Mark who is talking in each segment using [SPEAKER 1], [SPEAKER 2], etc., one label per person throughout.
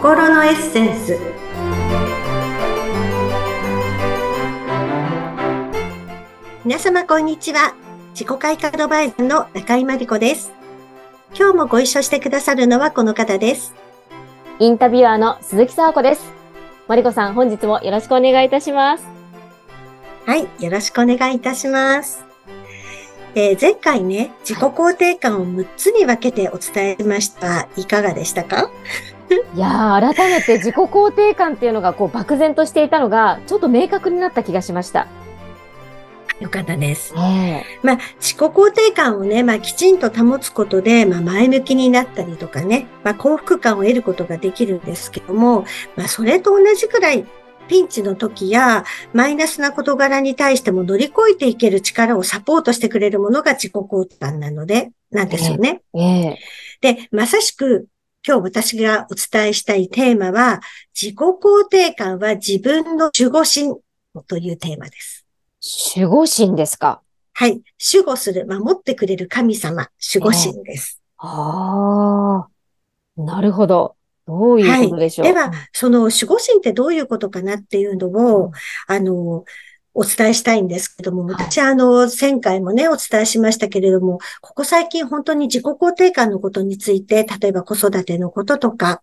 [SPEAKER 1] 心のエッセンス。皆様こんにちは。自己開花アドバイザーの中井真理子です。今日もご一緒してくださるのはこの方です。
[SPEAKER 2] インタビュアーの鈴木沙子です。真理子さん本日もよろしくお願いいたします。
[SPEAKER 1] はいよろしくお願いいたします。えー、前回ね、自己肯定感を6つに分けてお伝えしました。いかがでしたか？
[SPEAKER 2] いやー、改めて自己肯定感っていうのがこう漠然としていたのが、ちょっと明確になった気がしました。
[SPEAKER 1] よかったです。えー、まあ、自己肯定感をね、まあ、きちんと保つことで、まあ、前向きになったりとかね、まあ、幸福感を得ることができるんですけども、まあ、それと同じくらいピンチの時やマイナスな事柄に対しても乗り越えていける力をサポートしてくれるものが自己肯定感なので、なんですよね。えー、で、まさしく今日私がお伝えしたいテーマは、自己肯定感は自分の守護神というテーマです。
[SPEAKER 2] 守護神ですか？
[SPEAKER 1] はい。守護する、守ってくれる神様、守護神です。
[SPEAKER 2] ああ、なるほど。どういうことでしょう、
[SPEAKER 1] はい、では、その守護神ってどういうことかなっていうのを、うん、あの、お伝えしたいんですけども、私はあの、前回もね、お伝えしましたけれども、ここ最近本当に自己肯定感のことについて、例えば子育てのこととか、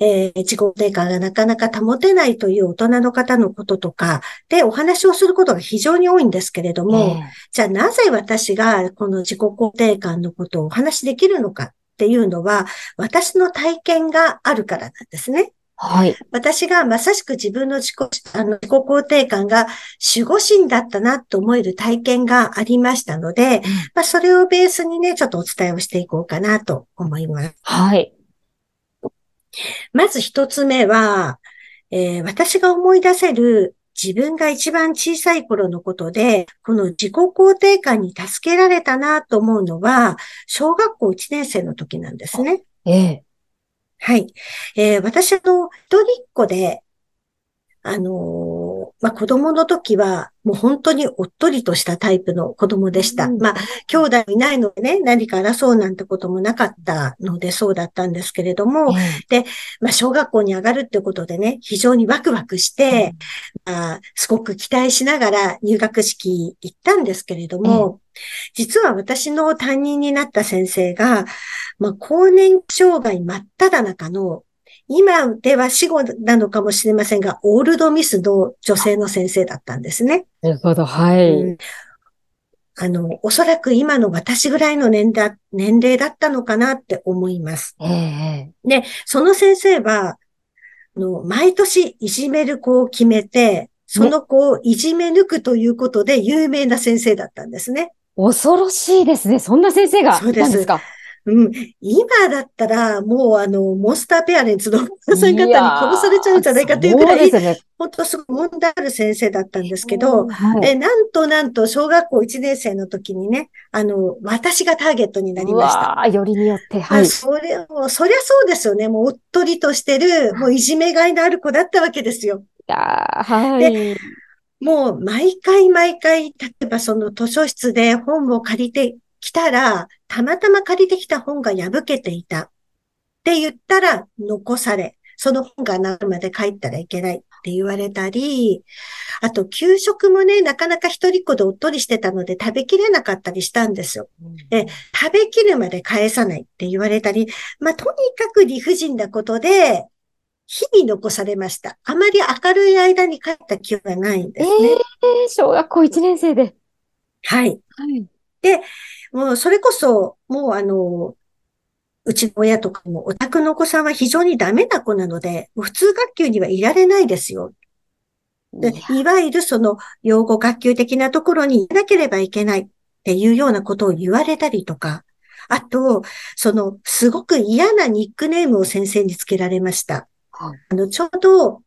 [SPEAKER 1] えー、自己肯定感がなかなか保てないという大人の方のこととかでお話をすることが非常に多いんですけれども、えー、じゃあなぜ私がこの自己肯定感のことをお話しできるのかっていうのは、私の体験があるからなんですね。
[SPEAKER 2] はい。
[SPEAKER 1] 私がまさしく自分の自己、あの、自己肯定感が守護神だったなと思える体験がありましたので、うん、まあ、それをベースにね、ちょっとお伝えをしていこうかなと思います。
[SPEAKER 2] はい。
[SPEAKER 1] まず一つ目は、えー、私が思い出せる自分が一番小さい頃のことで、この自己肯定感に助けられたなと思うのは、小学校1年生の時なんですね。
[SPEAKER 2] ええ。
[SPEAKER 1] はい。えー、私の一人っ子で、あの、まあ、子供の時は、もう本当におっとりとしたタイプの子供でした。うん、まあ、兄弟いないのでね、何か争うなんてこともなかったのでそうだったんですけれども、うん、で、まあ、小学校に上がるってことでね、非常にワクワクして、うん、まあ、すごく期待しながら入学式行ったんですけれども、実は私の担任になった先生が、まあ、更年期障害真っ只中の今では死後なのかもしれませんが、オールドミスの女性の先生だったんですね。
[SPEAKER 2] なるほど、はい。うん
[SPEAKER 1] あの、おそらく今の私ぐらいの年だ年齢だったのかなって思います。
[SPEAKER 2] え
[SPEAKER 1] ー、で、その先生は、あの、毎年いじめる子を決めて、その子をいじめ抜くということで有名な先生だったんですね。
[SPEAKER 2] 恐ろしいですね。そんな先生がいたんですか？
[SPEAKER 1] うん、今だったら、もうあの、モンスターペアレンツのお母さん方に殺されちゃうんじゃないかというくらい、ね、本当すごい問題ある先生だったんですけど、はい、えなんとなんと小学校1年生の時にね、あの、私がターゲットになりました。
[SPEAKER 2] あよりによって、はい。
[SPEAKER 1] それも、そりゃそうですよね。もうおっとりとしてる、もういじめがいのある子だったわけですよ。
[SPEAKER 2] いやはい。で
[SPEAKER 1] もう毎回毎回、例えばその図書室で本を借りて来たら、たまたま借りてきた本が破けていたって言ったら残され、その本がなるまで帰ったらいけないって言われたり、あと給食もね、なかなか一人っ子でおっとりしてたので食べきれなかったりしたんですよ。で、食べきるまで返さないって言われたり、まあ、とにかく理不尽なことで、日々残されました。あまり明るい間に帰った記憶がないんですね。え
[SPEAKER 2] ー、小学校1年生で。
[SPEAKER 1] はい。はい。で、もうそれこそ、もうあの、うちの親とかも、お宅のお子さんは非常にダメな子なので、普通学級にはいられないですよ。でいわゆるその、養護学級的なところにいなければいけないっていうようなことを言われたりとか、あと、その、すごく嫌なニックネームを先生につけられました。はい、あの、ちょうど、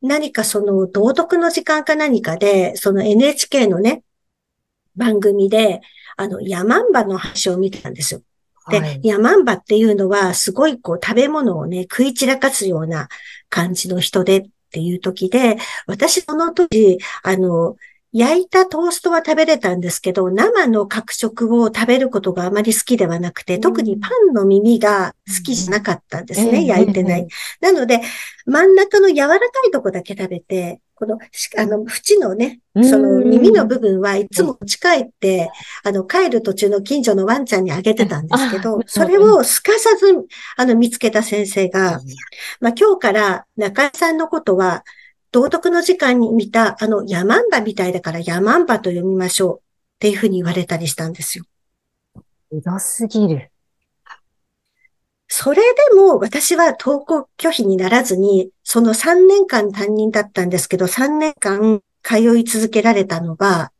[SPEAKER 1] 何かその、道徳の時間か何かで、その NHK のね、番組で、あの、ヤマンバの話を見てたんですよ。で、はい、ヤマンバっていうのは、すごいこう、食べ物をね、食い散らかすような感じの人でっていう時で、私その時、あの、焼いたトーストは食べれたんですけど、生の角食を食べることがあまり好きではなくて、特にパンの耳が好きじゃなかったんですね、焼いてない。なので、真ん中の柔らかいとこだけ食べて、この、あの、縁のね、その耳の部分はいつも持ち帰って、あの、帰る途中の近所のワンちゃんにあげてたんですけど、それをすかさず、あの、見つけた先生が、まあ、今日から中井さんのことは、道徳の時間に見た、あの、ヤマンバみたいだからヤマンバと読みましょうっていうふうに言われたりしたんですよ。
[SPEAKER 2] ひどすぎる。
[SPEAKER 1] それでも私は登校拒否にならずに、その3年間担任だったんですけど、3年間通い続けられたのは、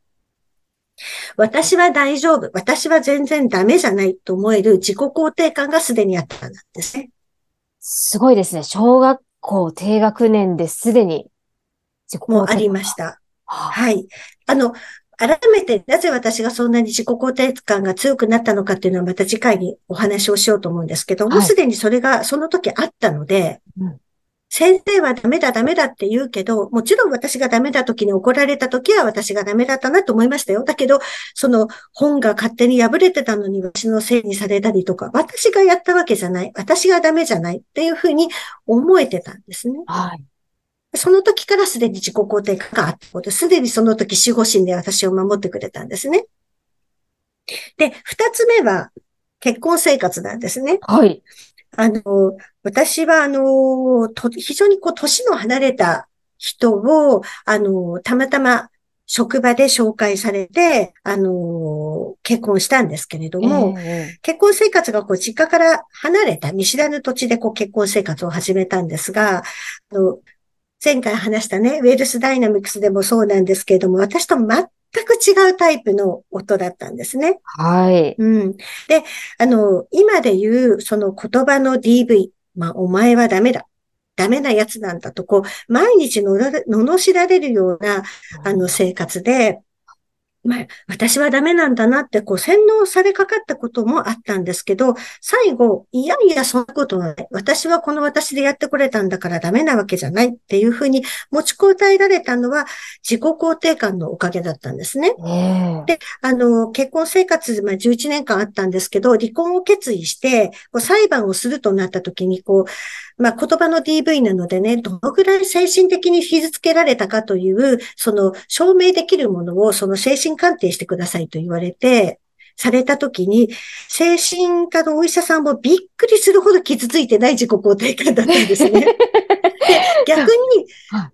[SPEAKER 1] 私は大丈夫、私は全然ダメじゃないと思える自己肯定感がすでにあったんですね。
[SPEAKER 2] すごいですね。小学校低学年ですでに
[SPEAKER 1] もありました。はい。あの、改めてなぜ私がそんなに自己肯定感が強くなったのかっていうのはまた次回にお話をしようと思うんですけど、もうすでにそれがその時あったので、うん、先生はダメだダメだって言うけど、もちろん私がダメだ時に怒られた時は私がダメだったなと思いましたよ。だけど、その本が勝手に破れてたのに私のせいにされたりとか、私がやったわけじゃない、私がダメじゃないっていうふうに思えてたんですね。はい。その時からすでに自己肯定感があったこと、すでにその時守護神で私を守ってくれたんですね。で、二つ目は結婚生活なんですね。
[SPEAKER 2] はい。
[SPEAKER 1] あの、私はあの、非常にこう、年の離れた人を、あの、たまたま職場で紹介されて、あの、結婚したんですけれども、えー、結婚生活がこう、実家から離れた見知らぬ土地でこう、結婚生活を始めたんですが、あの前回話したね、ウェルスダイナミクスでもそうなんですけれども、私と全く違うタイプの音だったんですね。
[SPEAKER 2] はい。
[SPEAKER 1] うん。で、あの、今で言う、その言葉の DV、まあ、お前はダメだ。ダメなやつなんだと、こう、毎日ののしられるような、あの、生活で、まあ、私はダメなんだなって、こう、洗脳されかかったこともあったんですけど、最後、いやいや、そんなことはない。私はこの私でやってこれたんだからダメなわけじゃないっていうふうに持ちこたえられたのは、自己肯定感のおかげだったんですね。で、あの、結婚生活、まあ、11年間あったんですけど、離婚を決意して、こう裁判をするとなった時に、こう、まあ、言葉の DV なのでね、どのぐらい精神的に傷つけられたかという、その証明できるものを、その精神鑑定してくださいと言われて、されたときに、精神科のお医者さんもびっくりするほど傷ついてない自己肯定感だったんですね。で 逆に、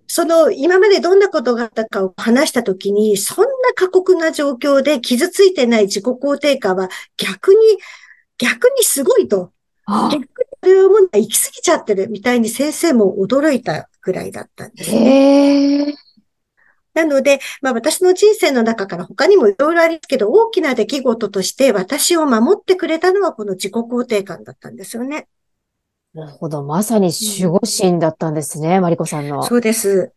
[SPEAKER 1] その、今までどんなことがあったかを話したときに、そんな過酷な状況で傷ついてない自己肯定感は逆に、逆にすごいと。逆にそれをも行き過ぎちゃってるみたいに先生も驚いたぐらいだったんですね。なので、まあ私の人生の中から他にもいろいろありますけど、大きな出来事として私を守ってくれたのはこの自己肯定感だったんですよね。
[SPEAKER 2] なるほど。まさに守護神だったんですね、うん、マリコさんの。
[SPEAKER 1] そうです。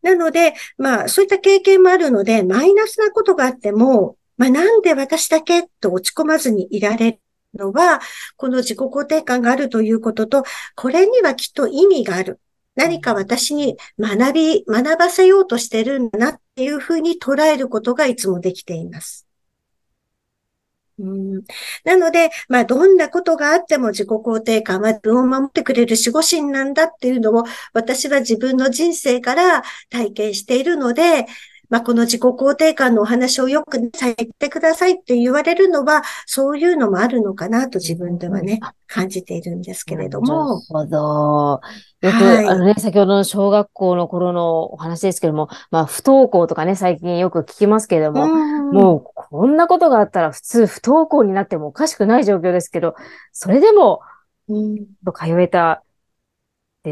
[SPEAKER 1] なので、まあそういった経験もあるので、マイナスなことがあっても、まあなんで私だけと落ち込まずにいられるのは、この自己肯定感があるということと、これにはきっと意味がある。何か私に学び、学ばせようとしてるんだなっていうふうに捉えることがいつもできています。うん、なので、まあ、どんなことがあっても自己肯定感は自分を守ってくれる守護神なんだっていうのを、私は自分の人生から体験しているので、まあ、この自己肯定感のお話をよくされてくださいって言われるのは、そういうのもあるのかなと自分ではね、感じているんですけれども。
[SPEAKER 2] なるほど。よく、はい、あのね、先ほどの小学校の頃のお話ですけども、まあ、不登校とかね、最近よく聞きますけれども、もう、こんなことがあったら普通不登校になってもおかしくない状況ですけど、それでも、うん、通えた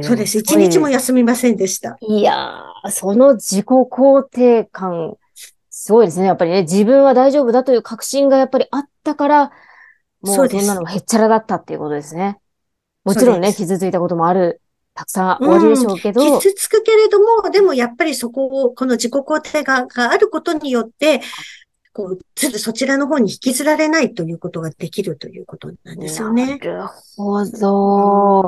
[SPEAKER 1] そうです。一日も休みませんでした。
[SPEAKER 2] いやー、その自己肯定感、すごいですね。やっぱりね、自分は大丈夫だという確信がやっぱりあったから、もうそんなのがへっちゃらだったっていうことですね。もちろんね、傷ついたこともある、たくさんおありでしょうけど、
[SPEAKER 1] うん、傷つくけれども、でもやっぱりそこを、この自己肯定感があることによって、こう、ずるそちらの方に引きずられないということができるということなんですよね。
[SPEAKER 2] なるほど。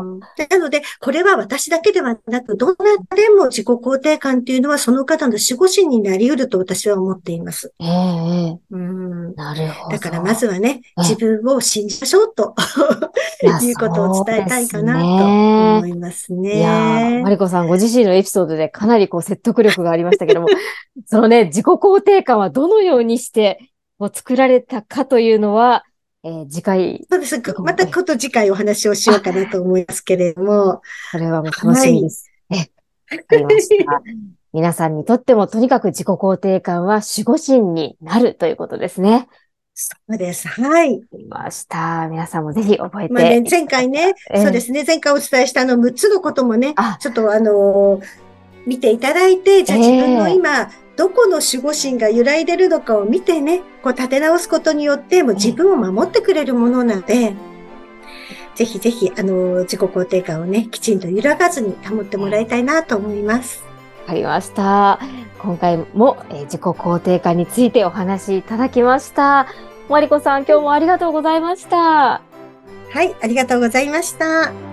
[SPEAKER 1] なので、これは私だけではなく、どんな誰も自己肯定感っていうのはその方の守護神になり得ると私は思っています。
[SPEAKER 2] ええ
[SPEAKER 1] うん、
[SPEAKER 2] なるほど。
[SPEAKER 1] だからまずはね、自分を信じましょうということを伝えたいかなと思いますね。いや
[SPEAKER 2] マリコさんご自身のエピソードでかなりこう説得力がありましたけども、そのね、自己肯定感はどのようにしてを作られたかというのは、えー、次回。
[SPEAKER 1] そうです。またこと次回お話をしようかなと思いますけれども。
[SPEAKER 2] それはもう楽しみです。はい、え、わかりました。皆さんにとってもとにかく自己肯定感は守護神になるということですね。
[SPEAKER 1] そうです。はい。
[SPEAKER 2] いました。皆さんもぜひ覚えて。
[SPEAKER 1] まあね、前回ね、えー、そうですね、前回お伝えしたあの6つのこともね、ちょっとあのー、見ていただいて、じゃあ自分の今、えーどこの守護神が揺らいでるのかを見てね、こう立て直すことによって、もう自分を守ってくれるものなので、ぜひぜひ、あの、自己肯定感をね、きちんと揺らがずに保ってもらいたいなと思います。
[SPEAKER 2] わかりました。今回も、えー、自己肯定感についてお話しいただきました。マリコさん、今日もありがとうございました。は
[SPEAKER 1] い、ありがとうございました。